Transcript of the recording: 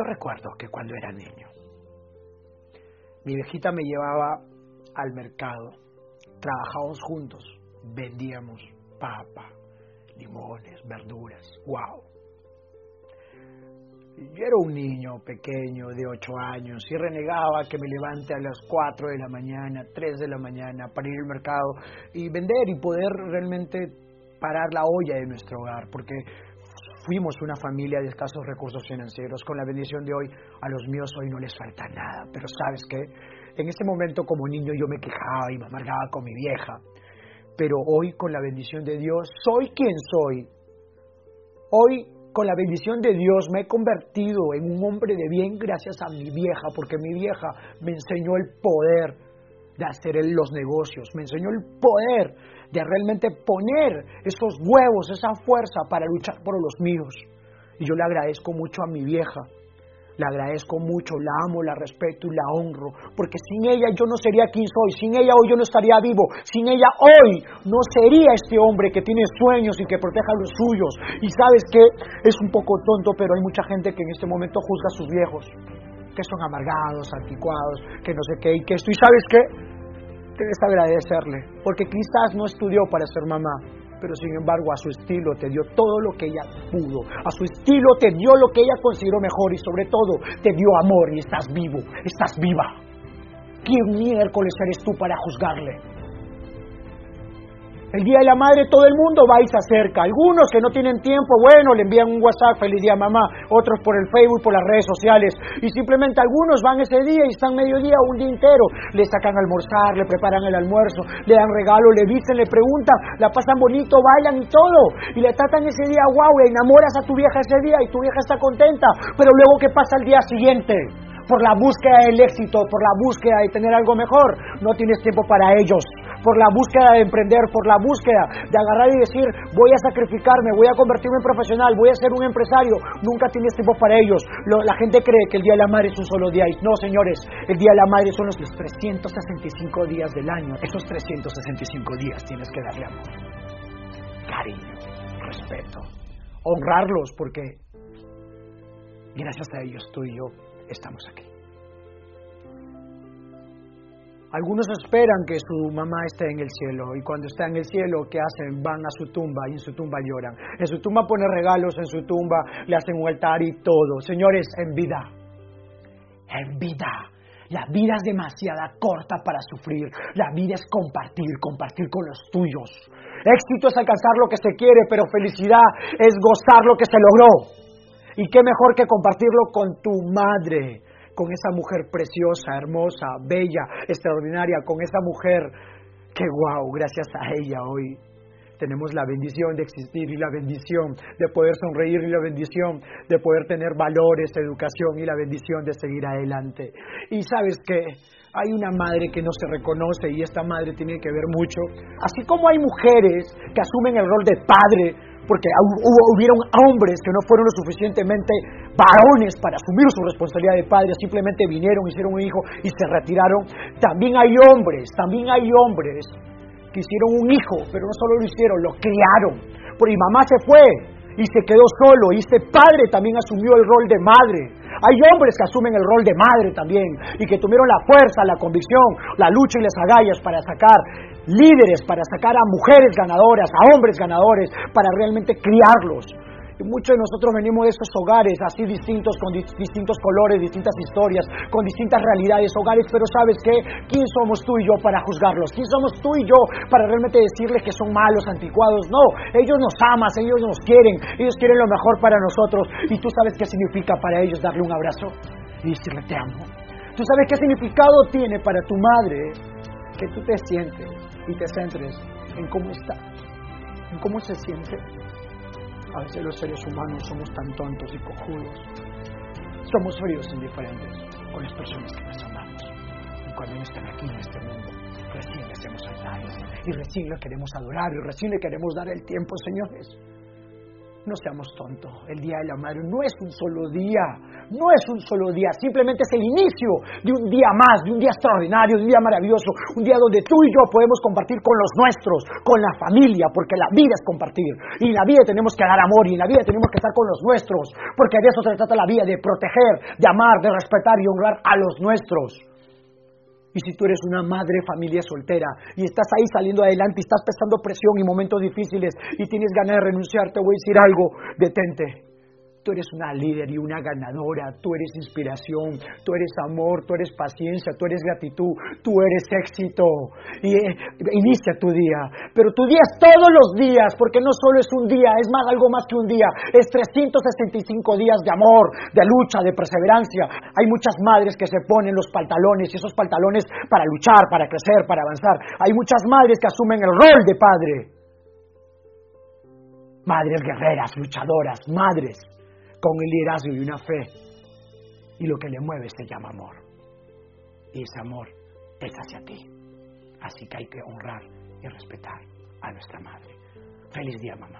Yo recuerdo que cuando era niño, mi viejita me llevaba al mercado, trabajábamos juntos, vendíamos papa, limones, verduras, wow. Yo era un niño pequeño de 8 años y renegaba que me levante a las 4 de la mañana, 3 de la mañana para ir al mercado y vender y poder realmente parar la olla de nuestro hogar, porque fuimos una familia de escasos recursos financieros. Con la bendición de hoy, a los míos hoy no les falta nada. Pero sabes qué, en ese momento como niño yo me quejaba y me amargaba con mi vieja. Pero hoy con la bendición de Dios soy quien soy. Hoy con la bendición de Dios me he convertido en un hombre de bien gracias a mi vieja, porque mi vieja me enseñó el poder de hacer los negocios, me enseñó el poder de realmente poner esos huevos, esa fuerza para luchar por los míos. Y yo le agradezco mucho a mi vieja, le agradezco mucho, la amo, la respeto y la honro, porque sin ella yo no sería quien soy, sin ella hoy yo no estaría vivo, sin ella hoy no sería este hombre que tiene sueños y que proteja los suyos. Y sabes que es un poco tonto, pero hay mucha gente que en este momento juzga a sus viejos, que son amargados, anticuados, que no sé qué, y que esto, y sabes qué, debes agradecerle, porque quizás no estudió para ser mamá, pero sin embargo a su estilo te dio todo lo que ella pudo, a su estilo te dio lo que ella consideró mejor y sobre todo te dio amor y estás vivo, estás viva. ¿Quién miércoles eres tú para juzgarle? El Día de la Madre todo el mundo va y se acerca. Algunos que no tienen tiempo, bueno, le envían un WhatsApp, feliz día mamá, otros por el Facebook, por las redes sociales. Y simplemente algunos van ese día y están mediodía o un día entero. Le sacan a almorzar, le preparan el almuerzo, le dan regalo, le dicen, le preguntan, la pasan bonito, bailan y todo. Y le tratan ese día, wow, enamoras a tu vieja ese día y tu vieja está contenta. Pero luego, ¿qué pasa el día siguiente? por la búsqueda del éxito, por la búsqueda de tener algo mejor, no tienes tiempo para ellos por la búsqueda de emprender, por la búsqueda de agarrar y decir, voy a sacrificarme, voy a convertirme en profesional, voy a ser un empresario, nunca tienes tiempo para ellos. la gente cree que el Día de la Madre es un solo día. No, señores, el Día de la Madre son los 365 días del año. Esos 365 días tienes que darle amor, cariño, respeto, honrarlos, porque gracias a ellos tú y yo estamos aquí. Algunos esperan que su mamá esté en el cielo y cuando está en el cielo, ¿qué hacen? Van a su tumba y en su tumba lloran. En su tumba pone regalos, en su tumba le hacen un altar y todo. Señores, en vida, en vida. La vida es demasiado corta para sufrir. La vida es compartir, compartir con los tuyos. Éxito es alcanzar lo que se quiere, pero felicidad es gozar lo que se logró. Y qué mejor que compartirlo con tu madre, con esa mujer preciosa, hermosa, bella, extraordinaria, con esa mujer que, wow, gracias a ella hoy tenemos la bendición de existir y la bendición de poder sonreír y la bendición de poder tener valores, educación y la bendición de seguir adelante. Y sabes que hay una madre que no se reconoce y esta madre tiene que ver mucho, así como hay mujeres que asumen el rol de padre, porque hubo, hubieron hombres que no fueron lo suficientemente varones para asumir su responsabilidad de padre, simplemente vinieron, hicieron un hijo y se retiraron. También hay hombres, también hay hombres que hicieron un hijo, pero no solo lo hicieron, lo criaron. Porque mi mamá se fue y se quedó solo, y este padre también asumió el rol de madre. Hay hombres que asumen el rol de madre también y que tuvieron la fuerza, la convicción, la lucha y las agallas para sacar líderes, para sacar a mujeres ganadoras, a hombres ganadores, para realmente criarlos. Muchos de nosotros venimos de esos hogares así distintos, con distintos colores, distintas historias, con distintas realidades, hogares, pero ¿sabes qué? ¿Quién somos tú y yo para juzgarlos? ¿Quién somos tú y yo para realmente decirles que son malos, anticuados? No, ellos nos aman, ellos nos quieren, ellos quieren lo mejor para nosotros. Y tú sabes qué significa para ellos darle un abrazo y decirle te amo. Tú sabes qué significado tiene para tu madre que tú te sientes y te centres en cómo está, en cómo se siente. A veces los seres humanos somos tan tontos y cojudos. Somos fríos e indiferentes con las personas que nos amamos. Y cuando no están aquí en este mundo, recién le hacemos altares y recién le queremos adorar y recién le queremos dar el tiempo, señores. No seamos tontos. El Día de la Madre no es un solo día. no es un solo día, simplemente es el inicio de un día más, de un día extraordinario, de un día maravilloso, un día donde tú y yo podemos compartir con los nuestros, con la familia, porque la vida es compartir. Y en la vida tenemos que dar amor, y en la vida tenemos que estar con los nuestros, porque de eso se trata la vida, de proteger, de amar, de respetar y honrar a los nuestros. Y si tú eres una madre familia soltera y estás ahí saliendo adelante y estás prestando presión y momentos difíciles y tienes ganas de renunciar, te voy a decir algo, detente. Tú eres una líder y una ganadora, tú eres inspiración, tú eres amor, tú eres paciencia, tú eres gratitud, tú eres éxito. Y eh, inicia tu día, pero tu día es todos los días, porque no solo es un día, es más algo más que un día, es 365 días de amor, de lucha, de perseverancia. Hay muchas madres que se ponen los pantalones y esos pantalones para luchar, para crecer, para avanzar. Hay muchas madres que asumen el rol de padre. Madres guerreras, luchadoras, madres con el liderazgo y una fe. Y lo que le mueve se llama amor. Y ese amor es hacia ti. Así que hay que honrar y respetar a nuestra madre. Feliz día, mamá.